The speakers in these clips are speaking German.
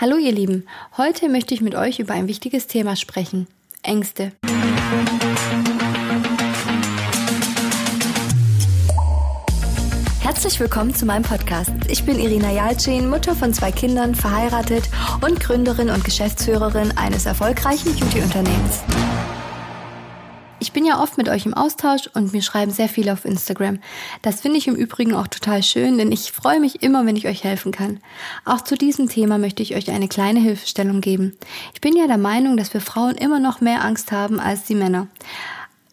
Hallo ihr Lieben, heute möchte ich mit euch über ein wichtiges Thema sprechen. Ängste. Herzlich willkommen zu meinem Podcast. Ich bin Irina Jalcin, Mutter von zwei Kindern, verheiratet und Gründerin und Geschäftsführerin eines erfolgreichen Beauty-Unternehmens. Ich bin ja oft mit euch im Austausch und mir schreiben sehr viele auf Instagram. Das finde ich im Übrigen auch total schön, denn ich freue mich immer, wenn ich euch helfen kann. Auch zu diesem Thema möchte ich euch eine kleine Hilfestellung geben. Ich bin ja der Meinung, dass wir Frauen immer noch mehr Angst haben als die Männer.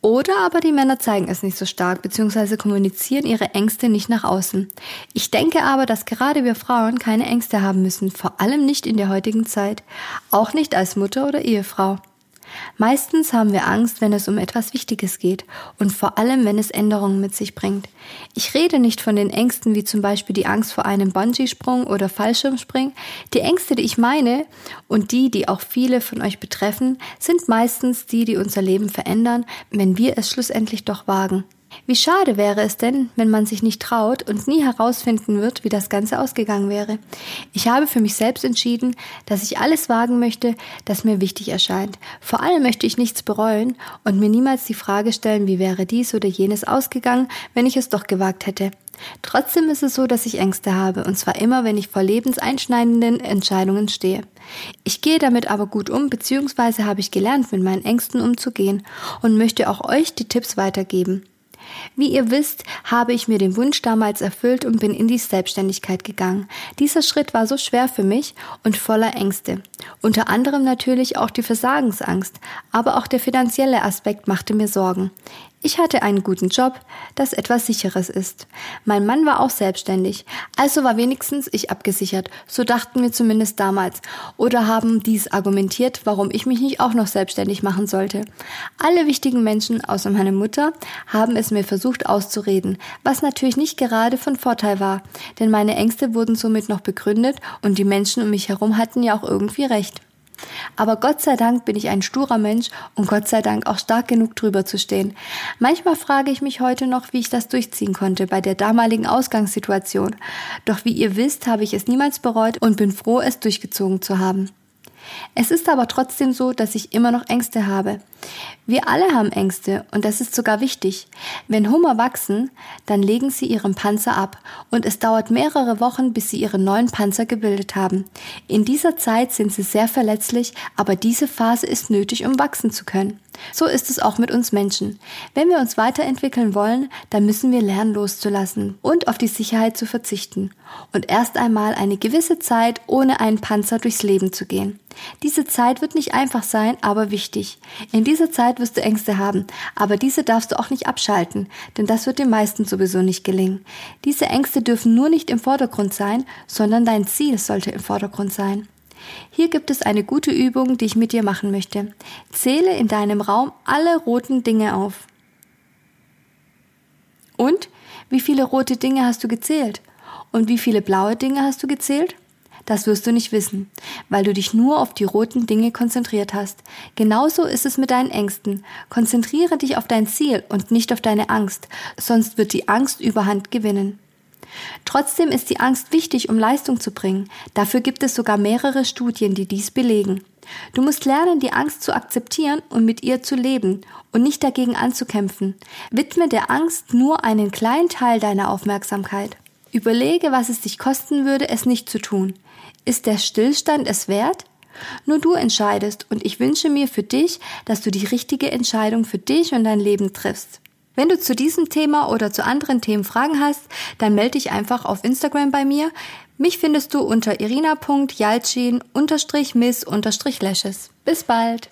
Oder aber die Männer zeigen es nicht so stark bzw. kommunizieren ihre Ängste nicht nach außen. Ich denke aber, dass gerade wir Frauen keine Ängste haben müssen, vor allem nicht in der heutigen Zeit, auch nicht als Mutter oder Ehefrau. Meistens haben wir Angst, wenn es um etwas Wichtiges geht und vor allem, wenn es Änderungen mit sich bringt. Ich rede nicht von den Ängsten wie zum Beispiel die Angst vor einem Bungee-Sprung oder Fallschirmspringen. Die Ängste, die ich meine und die, die auch viele von euch betreffen, sind meistens die, die unser Leben verändern, wenn wir es schlussendlich doch wagen. Wie schade wäre es denn, wenn man sich nicht traut und nie herausfinden wird, wie das Ganze ausgegangen wäre. Ich habe für mich selbst entschieden, dass ich alles wagen möchte, das mir wichtig erscheint. Vor allem möchte ich nichts bereuen und mir niemals die Frage stellen, wie wäre dies oder jenes ausgegangen, wenn ich es doch gewagt hätte. Trotzdem ist es so, dass ich Ängste habe, und zwar immer, wenn ich vor lebenseinschneidenden Entscheidungen stehe. Ich gehe damit aber gut um, beziehungsweise habe ich gelernt, mit meinen Ängsten umzugehen und möchte auch euch die Tipps weitergeben. Wie ihr wisst, habe ich mir den Wunsch damals erfüllt und bin in die Selbstständigkeit gegangen. Dieser Schritt war so schwer für mich und voller Ängste. Unter anderem natürlich auch die Versagensangst, aber auch der finanzielle Aspekt machte mir Sorgen. Ich hatte einen guten Job, das etwas sicheres ist. Mein Mann war auch selbstständig, also war wenigstens ich abgesichert, so dachten wir zumindest damals, oder haben dies argumentiert, warum ich mich nicht auch noch selbstständig machen sollte. Alle wichtigen Menschen außer meiner Mutter haben es mir versucht auszureden, was natürlich nicht gerade von Vorteil war, denn meine Ängste wurden somit noch begründet und die Menschen um mich herum hatten ja auch irgendwie recht. Aber Gott sei Dank bin ich ein sturer Mensch und Gott sei Dank auch stark genug drüber zu stehen. Manchmal frage ich mich heute noch, wie ich das durchziehen konnte bei der damaligen Ausgangssituation. Doch wie ihr wisst, habe ich es niemals bereut und bin froh, es durchgezogen zu haben. Es ist aber trotzdem so, dass ich immer noch Ängste habe. Wir alle haben Ängste und das ist sogar wichtig. Wenn Hummer wachsen, dann legen sie ihren Panzer ab und es dauert mehrere Wochen, bis sie ihren neuen Panzer gebildet haben. In dieser Zeit sind sie sehr verletzlich, aber diese Phase ist nötig, um wachsen zu können. So ist es auch mit uns Menschen. Wenn wir uns weiterentwickeln wollen, dann müssen wir lernen loszulassen und auf die Sicherheit zu verzichten und erst einmal eine gewisse Zeit ohne einen Panzer durchs Leben zu gehen. Diese Zeit wird nicht einfach sein, aber wichtig. In dieser Zeit wirst du Ängste haben, aber diese darfst du auch nicht abschalten, denn das wird den meisten sowieso nicht gelingen. Diese Ängste dürfen nur nicht im Vordergrund sein, sondern dein Ziel sollte im Vordergrund sein. Hier gibt es eine gute Übung, die ich mit dir machen möchte. Zähle in deinem Raum alle roten Dinge auf. Und? Wie viele rote Dinge hast du gezählt? Und wie viele blaue Dinge hast du gezählt? Das wirst du nicht wissen, weil du dich nur auf die roten Dinge konzentriert hast. Genauso ist es mit deinen Ängsten. Konzentriere dich auf dein Ziel und nicht auf deine Angst, sonst wird die Angst überhand gewinnen. Trotzdem ist die Angst wichtig, um Leistung zu bringen. Dafür gibt es sogar mehrere Studien, die dies belegen. Du musst lernen, die Angst zu akzeptieren und mit ihr zu leben und nicht dagegen anzukämpfen. Widme der Angst nur einen kleinen Teil deiner Aufmerksamkeit. Überlege, was es dich kosten würde, es nicht zu tun. Ist der Stillstand es wert? Nur du entscheidest und ich wünsche mir für dich, dass du die richtige Entscheidung für dich und dein Leben triffst. Wenn du zu diesem Thema oder zu anderen Themen Fragen hast, dann melde dich einfach auf Instagram bei mir. Mich findest du unter irina.jalcin-miss-lashes. Bis bald!